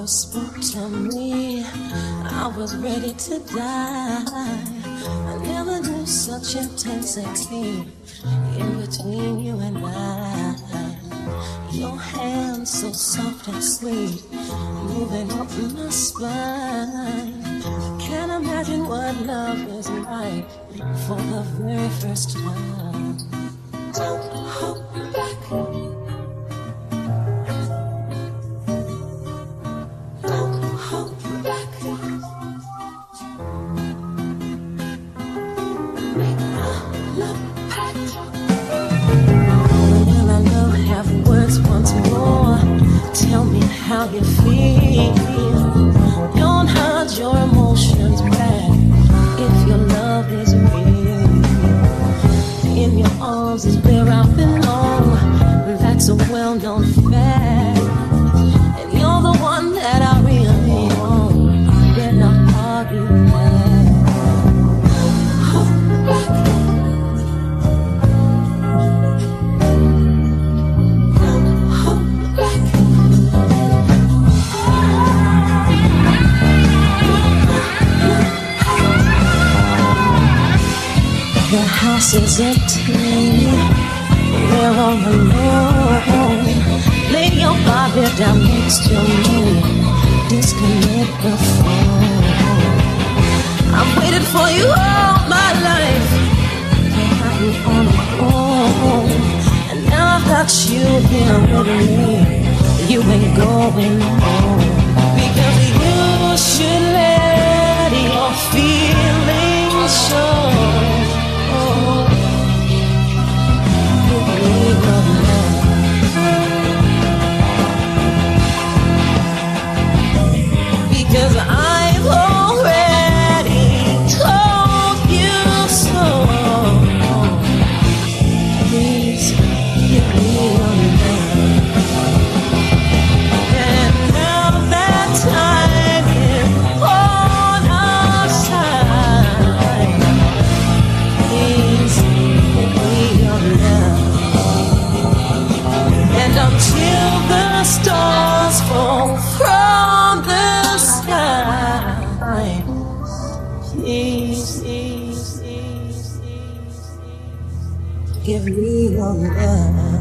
first spoke to me, I was ready to die. I never knew such intensity in between you and I. Your hands so soft and sweet, moving up my spine. I can't imagine what love is like for the very first time. Don't hold how you feel. Don't hide your emotions back if your love is real. In your arms is where I belong. That's a well known fact. And you're the one that I really want. Better not argue The house is empty. We're all alone. Lay your body down next to me. Disconnect the phone. I've waited for you all my life. To have you on the phone. And now I've got you here with me. You ain't going home. Until the stars fall from give me your love.